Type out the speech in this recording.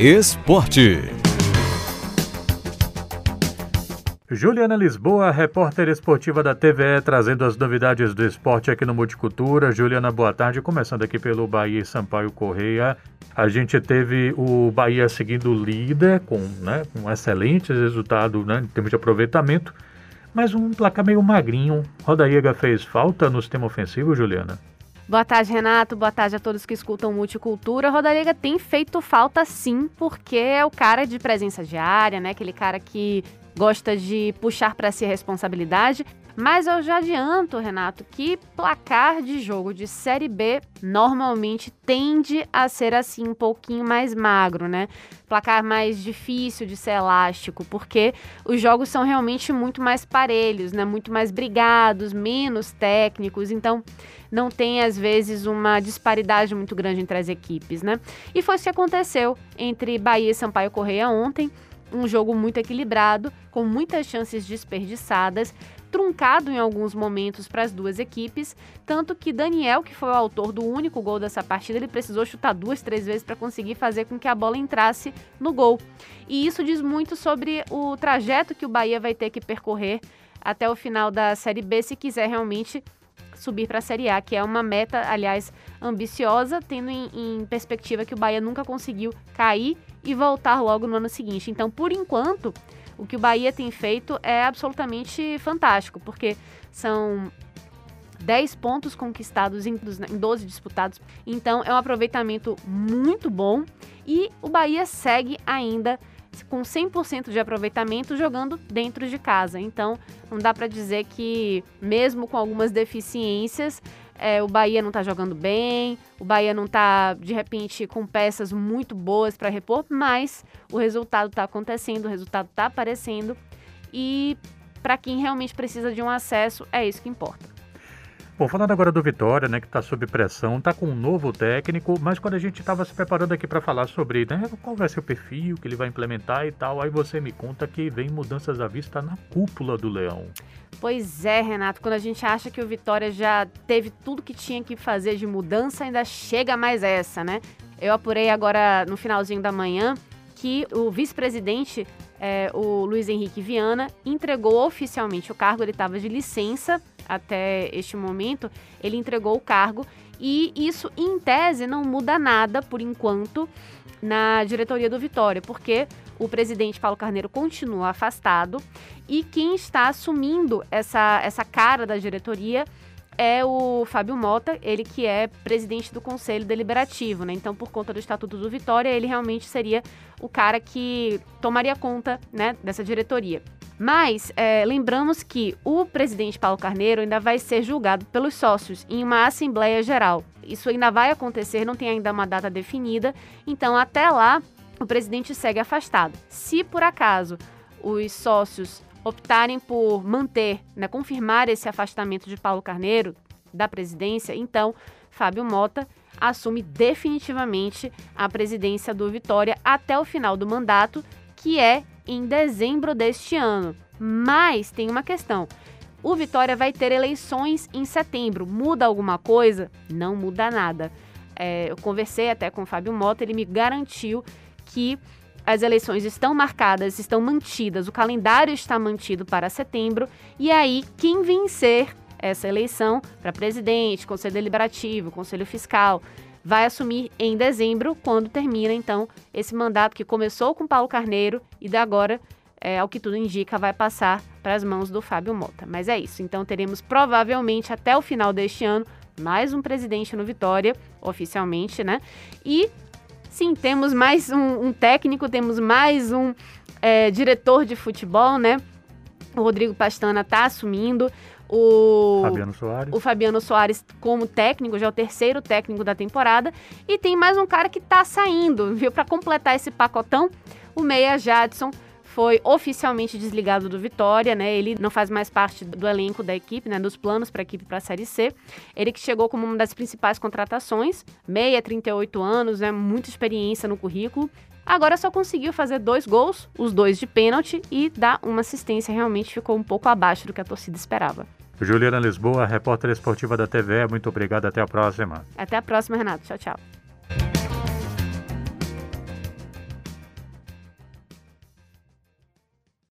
Esporte. Juliana Lisboa, repórter esportiva da TVE, trazendo as novidades do esporte aqui no Multicultura. Juliana, boa tarde. Começando aqui pelo Bahia e Sampaio Correia. A gente teve o Bahia seguindo líder, com, né, um excelente resultado né, em termos de aproveitamento, mas um placar meio magrinho. Rodaíga fez falta no sistema ofensivo, Juliana? Boa tarde, Renato. Boa tarde a todos que escutam Multicultura. Rodariga tem feito falta sim, porque é o cara de presença diária, né? Aquele cara que gosta de puxar para si a responsabilidade. Mas eu já adianto, Renato, que placar de jogo de Série B normalmente tende a ser assim um pouquinho mais magro, né? Placar mais difícil de ser elástico, porque os jogos são realmente muito mais parelhos, né? Muito mais brigados, menos técnicos, então não tem às vezes uma disparidade muito grande entre as equipes, né? E foi isso que aconteceu entre Bahia e Sampaio Correia ontem um jogo muito equilibrado, com muitas chances desperdiçadas, truncado em alguns momentos para as duas equipes, tanto que Daniel, que foi o autor do único gol dessa partida, ele precisou chutar duas, três vezes para conseguir fazer com que a bola entrasse no gol. E isso diz muito sobre o trajeto que o Bahia vai ter que percorrer até o final da Série B se quiser realmente subir para a Série A, que é uma meta, aliás, ambiciosa, tendo em, em, perspectiva que o Bahia nunca conseguiu cair e voltar logo no ano seguinte. Então, por enquanto, o que o Bahia tem feito é absolutamente fantástico, porque são 10 pontos conquistados em 12 disputados. Então, é um aproveitamento muito bom e o Bahia segue ainda com 100% de aproveitamento jogando dentro de casa. Então, não dá para dizer que, mesmo com algumas deficiências, é, o Bahia não está jogando bem, o Bahia não está, de repente, com peças muito boas para repor, mas o resultado está acontecendo, o resultado está aparecendo e para quem realmente precisa de um acesso, é isso que importa. Bom, falando agora do Vitória, né, que está sob pressão, está com um novo técnico, mas quando a gente estava se preparando aqui para falar sobre né, qual vai ser o perfil que ele vai implementar e tal, aí você me conta que vem mudanças à vista na cúpula do Leão. Pois é, Renato, quando a gente acha que o Vitória já teve tudo que tinha que fazer de mudança, ainda chega mais essa, né? Eu apurei agora no finalzinho da manhã que o vice-presidente, é, o Luiz Henrique Viana, entregou oficialmente o cargo, ele estava de licença até este momento, ele entregou o cargo e isso, em tese, não muda nada por enquanto na diretoria do Vitória, porque o presidente Paulo Carneiro continua afastado e quem está assumindo essa, essa cara da diretoria é o Fábio Mota, ele que é presidente do Conselho Deliberativo, né? Então, por conta do Estatuto do Vitória, ele realmente seria o cara que tomaria conta, né, dessa diretoria. Mas é, lembramos que o presidente Paulo Carneiro ainda vai ser julgado pelos sócios em uma Assembleia Geral. Isso ainda vai acontecer, não tem ainda uma data definida. Então, até lá, o presidente segue afastado. Se por acaso os sócios optarem por manter, né, confirmar esse afastamento de Paulo Carneiro da presidência, então Fábio Mota assume definitivamente a presidência do Vitória até o final do mandato, que é em dezembro deste ano. Mas tem uma questão. O Vitória vai ter eleições em setembro. Muda alguma coisa? Não muda nada. É, eu conversei até com o Fábio Mota, ele me garantiu que as eleições estão marcadas, estão mantidas, o calendário está mantido para setembro, e aí quem vencer essa eleição para presidente, conselho deliberativo, conselho fiscal, vai assumir em dezembro, quando termina então esse mandato que começou com Paulo Carneiro e da agora, é, ao que tudo indica, vai passar para as mãos do Fábio Mota. Mas é isso, então teremos provavelmente até o final deste ano mais um presidente no Vitória, oficialmente, né? E sim, temos mais um, um técnico, temos mais um é, diretor de futebol, né? O Rodrigo Pastana está assumindo o Fabiano Soares. o Fabiano Soares como técnico, já é o terceiro técnico da temporada. E tem mais um cara que tá saindo, viu? Para completar esse pacotão, o Meia Jadson foi oficialmente desligado do Vitória, né? Ele não faz mais parte do elenco da equipe, né? Dos planos para a equipe para a Série C. Ele que chegou como uma das principais contratações, meia, 38 anos, né? Muita experiência no currículo. Agora só conseguiu fazer dois gols, os dois de pênalti, e dar uma assistência. Realmente ficou um pouco abaixo do que a torcida esperava. Juliana Lisboa, repórter esportiva da TV, muito obrigado. Até a próxima. Até a próxima, Renato. Tchau, tchau.